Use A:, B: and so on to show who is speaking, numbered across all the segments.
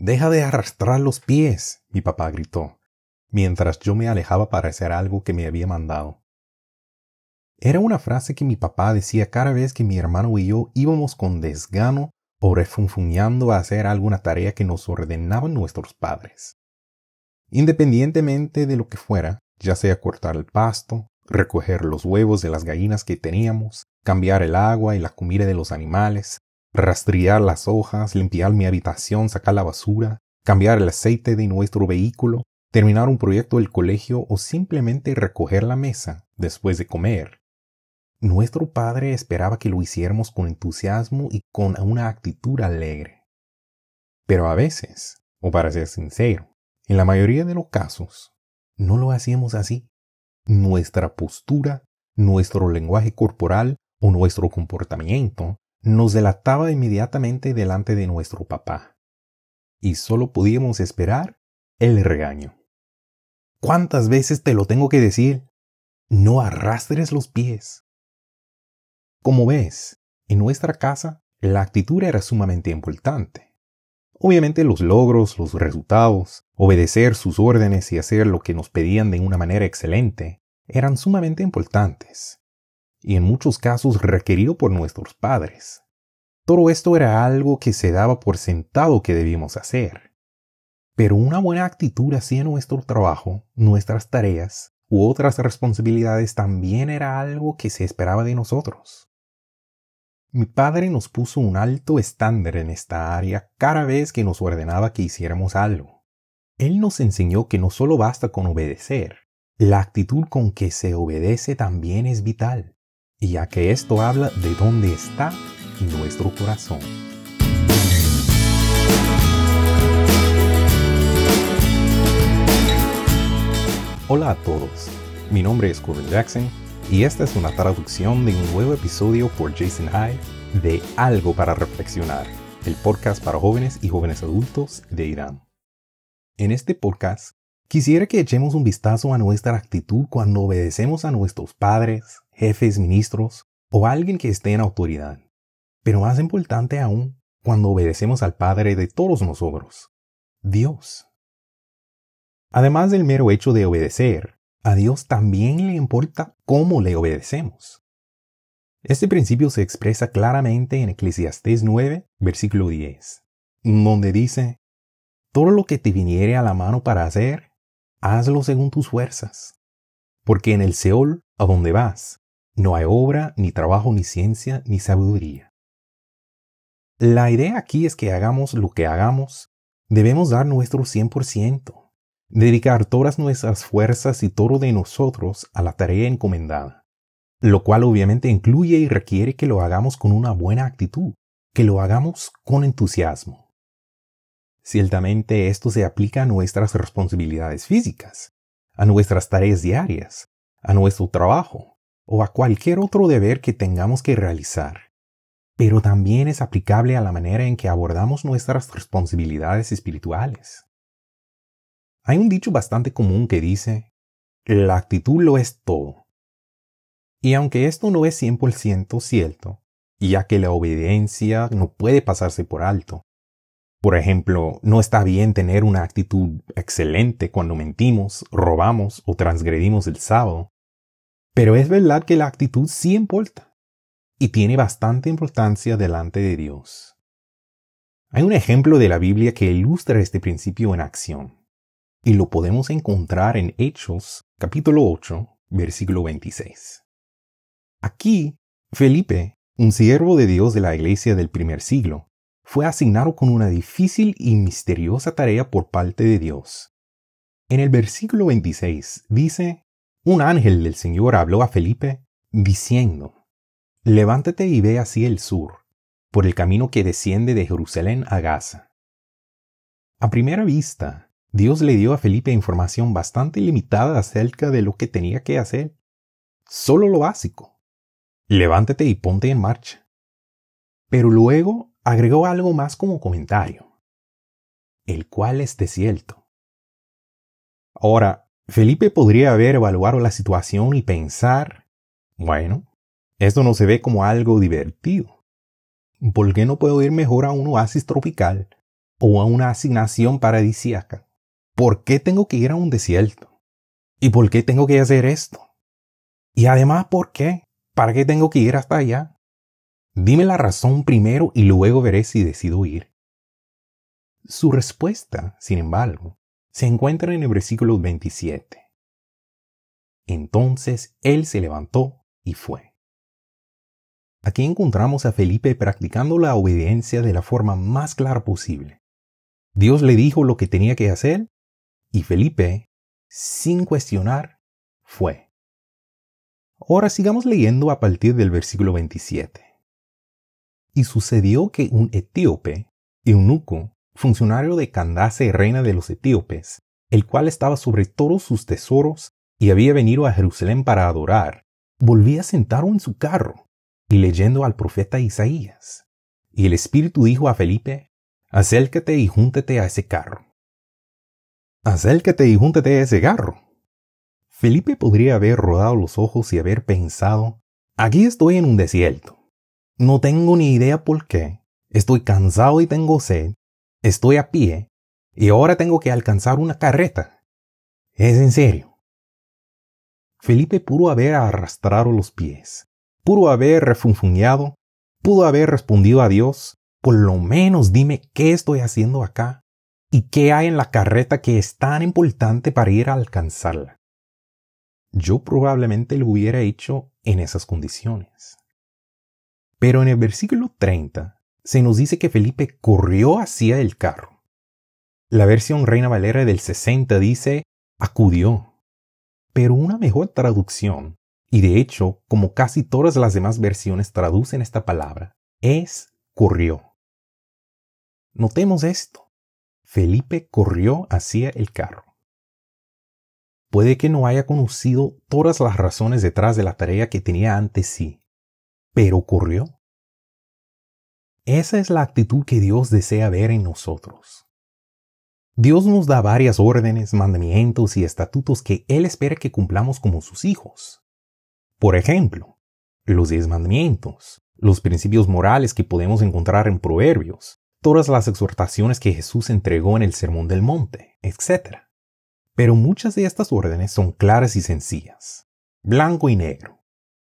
A: Deja de arrastrar los pies, mi papá gritó, mientras yo me alejaba para hacer algo que me había mandado. Era una frase que mi papá decía cada vez que mi hermano y yo íbamos con desgano o refunfuñando a hacer alguna tarea que nos ordenaban nuestros padres. Independientemente de lo que fuera, ya sea cortar el pasto, recoger los huevos de las gallinas que teníamos, cambiar el agua y la comida de los animales, rastrear las hojas, limpiar mi habitación, sacar la basura, cambiar el aceite de nuestro vehículo, terminar un proyecto del colegio o simplemente recoger la mesa después de comer. Nuestro padre esperaba que lo hiciéramos con entusiasmo y con una actitud alegre. Pero a veces, o para ser sincero, en la mayoría de los casos, no lo hacíamos así. Nuestra postura, nuestro lenguaje corporal o nuestro comportamiento nos delataba inmediatamente delante de nuestro papá. Y solo podíamos esperar el regaño. ¿Cuántas veces te lo tengo que decir? No arrastres los pies. Como ves, en nuestra casa la actitud era sumamente importante. Obviamente los logros, los resultados, obedecer sus órdenes y hacer lo que nos pedían de una manera excelente eran sumamente importantes y en muchos casos requerido por nuestros padres. Todo esto era algo que se daba por sentado que debíamos hacer. Pero una buena actitud hacia nuestro trabajo, nuestras tareas u otras responsabilidades también era algo que se esperaba de nosotros. Mi padre nos puso un alto estándar en esta área cada vez que nos ordenaba que hiciéramos algo. Él nos enseñó que no solo basta con obedecer, la actitud con que se obedece también es vital ya que esto habla de dónde está nuestro corazón. Hola a todos, mi nombre es Corbin Jackson y esta es una traducción de un nuevo episodio por Jason Hyde de Algo para Reflexionar, el podcast para jóvenes y jóvenes adultos de Irán. En este podcast quisiera que echemos un vistazo a nuestra actitud cuando obedecemos a nuestros padres, jefes, ministros o alguien que esté en autoridad. Pero más importante aún, cuando obedecemos al Padre de todos nosotros, Dios. Además del mero hecho de obedecer, a Dios también le importa cómo le obedecemos. Este principio se expresa claramente en Eclesiastés 9, versículo 10, donde dice, Todo lo que te viniere a la mano para hacer, hazlo según tus fuerzas, porque en el Seol, a donde vas, no hay obra, ni trabajo, ni ciencia, ni sabiduría. La idea aquí es que hagamos lo que hagamos, debemos dar nuestro 100%, dedicar todas nuestras fuerzas y todo de nosotros a la tarea encomendada, lo cual obviamente incluye y requiere que lo hagamos con una buena actitud, que lo hagamos con entusiasmo. Ciertamente esto se aplica a nuestras responsabilidades físicas, a nuestras tareas diarias, a nuestro trabajo, o a cualquier otro deber que tengamos que realizar, pero también es aplicable a la manera en que abordamos nuestras responsabilidades espirituales. Hay un dicho bastante común que dice, la actitud lo es todo. Y aunque esto no es 100% cierto, ya que la obediencia no puede pasarse por alto, por ejemplo, no está bien tener una actitud excelente cuando mentimos, robamos o transgredimos el sábado, pero es verdad que la actitud sí importa y tiene bastante importancia delante de Dios. Hay un ejemplo de la Biblia que ilustra este principio en acción y lo podemos encontrar en Hechos capítulo 8 versículo 26. Aquí, Felipe, un siervo de Dios de la iglesia del primer siglo, fue asignado con una difícil y misteriosa tarea por parte de Dios. En el versículo 26 dice, un ángel del Señor habló a Felipe, diciendo, Levántate y ve hacia el sur, por el camino que desciende de Jerusalén a Gaza. A primera vista, Dios le dio a Felipe información bastante limitada acerca de lo que tenía que hacer. Solo lo básico. Levántate y ponte en marcha. Pero luego agregó algo más como comentario, el cual es desierto. Ahora, Felipe podría haber evaluado la situación y pensar, bueno, esto no se ve como algo divertido. ¿Por qué no puedo ir mejor a un oasis tropical o a una asignación paradisíaca? ¿Por qué tengo que ir a un desierto? ¿Y por qué tengo que hacer esto? Y además, ¿por qué? ¿Para qué tengo que ir hasta allá? Dime la razón primero y luego veré si decido ir. Su respuesta, sin embargo, se encuentra en el versículo 27. Entonces él se levantó y fue. Aquí encontramos a Felipe practicando la obediencia de la forma más clara posible. Dios le dijo lo que tenía que hacer y Felipe, sin cuestionar, fue. Ahora sigamos leyendo a partir del versículo 27. Y sucedió que un etíope, eunuco, funcionario de Candace, reina de los etíopes, el cual estaba sobre todos sus tesoros y había venido a Jerusalén para adorar, volvía sentado en su carro y leyendo al profeta Isaías. Y el Espíritu dijo a Felipe, acércate y júntate a ese carro. Acércate y júntate a ese carro. Felipe podría haber rodado los ojos y haber pensado, aquí estoy en un desierto. No tengo ni idea por qué. Estoy cansado y tengo sed. Estoy a pie. Y ahora tengo que alcanzar una carreta. Es en serio. Felipe pudo haber arrastrado los pies, pudo haber refunfuñado, pudo haber respondido a Dios, por lo menos dime qué estoy haciendo acá y qué hay en la carreta que es tan importante para ir a alcanzarla. Yo probablemente lo hubiera hecho en esas condiciones. Pero en el versículo 30 se nos dice que Felipe corrió hacia el carro. La versión Reina Valera del 60 dice acudió pero una mejor traducción, y de hecho, como casi todas las demás versiones traducen esta palabra, es corrió. Notemos esto. Felipe corrió hacia el carro. Puede que no haya conocido todas las razones detrás de la tarea que tenía ante sí, pero corrió. Esa es la actitud que Dios desea ver en nosotros. Dios nos da varias órdenes, mandamientos y estatutos que Él espera que cumplamos como sus hijos. Por ejemplo, los diez mandamientos, los principios morales que podemos encontrar en Proverbios, todas las exhortaciones que Jesús entregó en el Sermón del Monte, etc. Pero muchas de estas órdenes son claras y sencillas. Blanco y negro.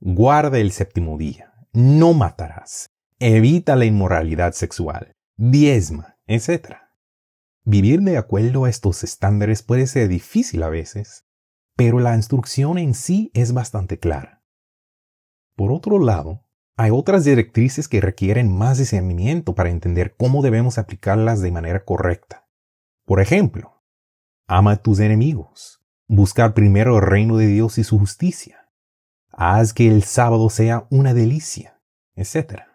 A: Guarda el séptimo día. No matarás. Evita la inmoralidad sexual. Diezma, etc. Vivir de acuerdo a estos estándares puede ser difícil a veces, pero la instrucción en sí es bastante clara. Por otro lado, hay otras directrices que requieren más discernimiento para entender cómo debemos aplicarlas de manera correcta. Por ejemplo, ama a tus enemigos, buscar primero el reino de Dios y su justicia, haz que el sábado sea una delicia, etc.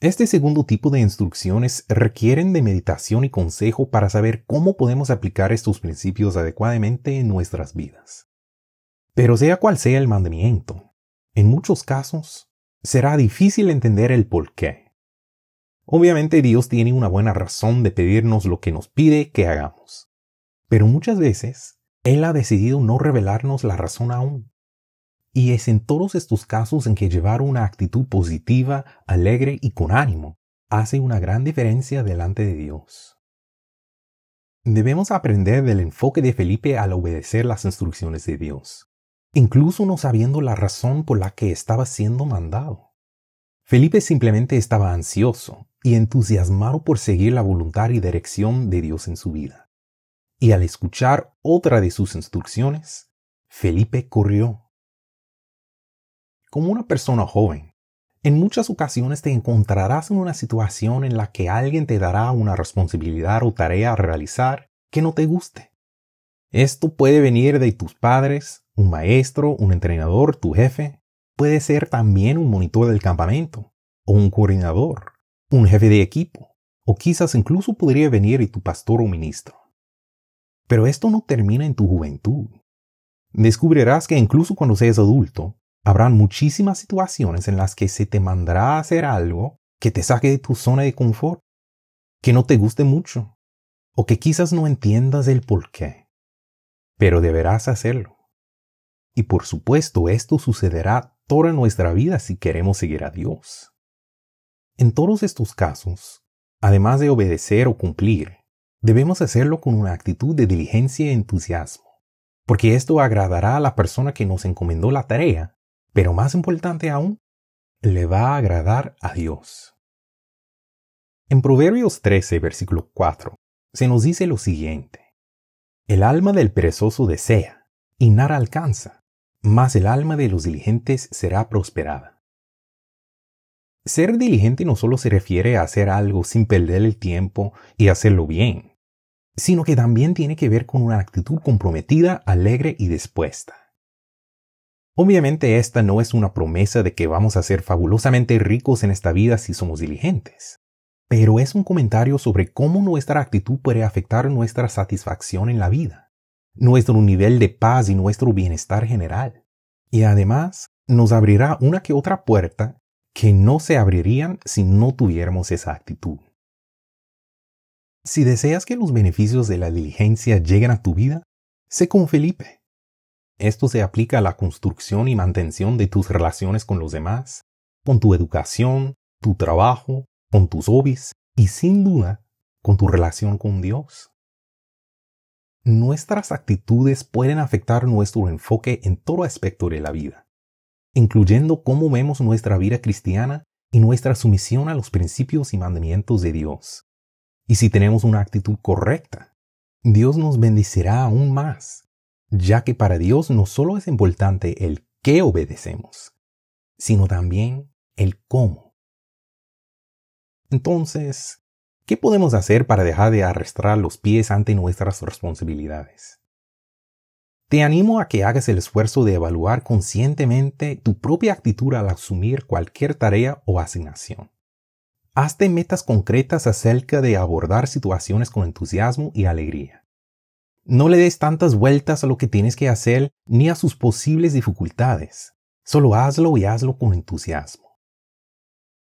A: Este segundo tipo de instrucciones requieren de meditación y consejo para saber cómo podemos aplicar estos principios adecuadamente en nuestras vidas. Pero sea cual sea el mandamiento, en muchos casos será difícil entender el por qué. Obviamente Dios tiene una buena razón de pedirnos lo que nos pide que hagamos, pero muchas veces Él ha decidido no revelarnos la razón aún. Y es en todos estos casos en que llevar una actitud positiva, alegre y con ánimo hace una gran diferencia delante de Dios. Debemos aprender del enfoque de Felipe al obedecer las instrucciones de Dios, incluso no sabiendo la razón por la que estaba siendo mandado. Felipe simplemente estaba ansioso y entusiasmado por seguir la voluntad y dirección de Dios en su vida. Y al escuchar otra de sus instrucciones, Felipe corrió como una persona joven. En muchas ocasiones te encontrarás en una situación en la que alguien te dará una responsabilidad o tarea a realizar que no te guste. Esto puede venir de tus padres, un maestro, un entrenador, tu jefe. Puede ser también un monitor del campamento, o un coordinador, un jefe de equipo, o quizás incluso podría venir de tu pastor o ministro. Pero esto no termina en tu juventud. Descubrirás que incluso cuando seas adulto, Habrán muchísimas situaciones en las que se te mandará a hacer algo que te saque de tu zona de confort, que no te guste mucho, o que quizás no entiendas el por qué. Pero deberás hacerlo. Y por supuesto esto sucederá toda nuestra vida si queremos seguir a Dios. En todos estos casos, además de obedecer o cumplir, debemos hacerlo con una actitud de diligencia y entusiasmo, porque esto agradará a la persona que nos encomendó la tarea, pero más importante aún, le va a agradar a Dios. En Proverbios 13, versículo 4, se nos dice lo siguiente. El alma del perezoso desea, y nada alcanza, mas el alma de los diligentes será prosperada. Ser diligente no solo se refiere a hacer algo sin perder el tiempo y hacerlo bien, sino que también tiene que ver con una actitud comprometida, alegre y dispuesta. Obviamente esta no es una promesa de que vamos a ser fabulosamente ricos en esta vida si somos diligentes, pero es un comentario sobre cómo nuestra actitud puede afectar nuestra satisfacción en la vida, nuestro nivel de paz y nuestro bienestar general. Y además nos abrirá una que otra puerta que no se abrirían si no tuviéramos esa actitud. Si deseas que los beneficios de la diligencia lleguen a tu vida, sé como Felipe. Esto se aplica a la construcción y mantención de tus relaciones con los demás, con tu educación, tu trabajo, con tus hobbies y sin duda con tu relación con Dios. Nuestras actitudes pueden afectar nuestro enfoque en todo aspecto de la vida, incluyendo cómo vemos nuestra vida cristiana y nuestra sumisión a los principios y mandamientos de Dios. Y si tenemos una actitud correcta, Dios nos bendecirá aún más ya que para Dios no solo es importante el qué obedecemos, sino también el cómo. Entonces, ¿qué podemos hacer para dejar de arrastrar los pies ante nuestras responsabilidades? Te animo a que hagas el esfuerzo de evaluar conscientemente tu propia actitud al asumir cualquier tarea o asignación. Hazte metas concretas acerca de abordar situaciones con entusiasmo y alegría. No le des tantas vueltas a lo que tienes que hacer ni a sus posibles dificultades. Solo hazlo y hazlo con entusiasmo.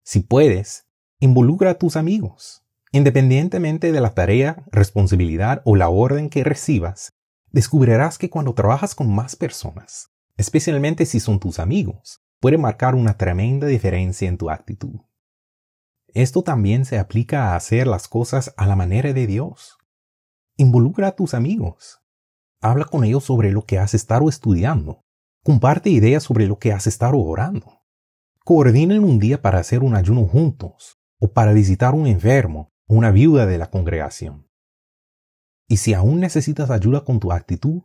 A: Si puedes, involucra a tus amigos. Independientemente de la tarea, responsabilidad o la orden que recibas, descubrirás que cuando trabajas con más personas, especialmente si son tus amigos, puede marcar una tremenda diferencia en tu actitud. Esto también se aplica a hacer las cosas a la manera de Dios. Involucra a tus amigos. Habla con ellos sobre lo que has estado estudiando. Comparte ideas sobre lo que has estado orando. Coordinen un día para hacer un ayuno juntos o para visitar un enfermo o una viuda de la congregación. Y si aún necesitas ayuda con tu actitud,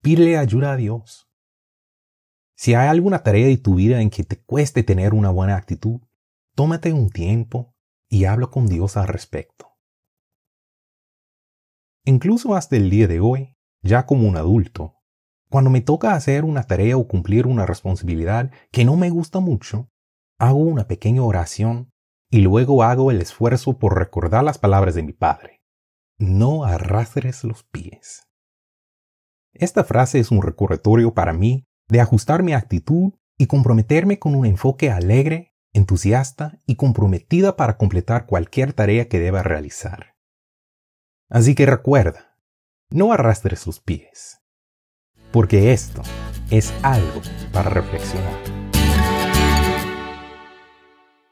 A: pídele ayuda a Dios. Si hay alguna tarea de tu vida en que te cueste tener una buena actitud, tómate un tiempo y habla con Dios al respecto. Incluso hasta el día de hoy, ya como un adulto, cuando me toca hacer una tarea o cumplir una responsabilidad que no me gusta mucho, hago una pequeña oración y luego hago el esfuerzo por recordar las palabras de mi padre. No arrastres los pies. Esta frase es un recordatorio para mí de ajustar mi actitud y comprometerme con un enfoque alegre, entusiasta y comprometida para completar cualquier tarea que deba realizar. Así que recuerda, no arrastres sus pies, porque esto es algo para reflexionar.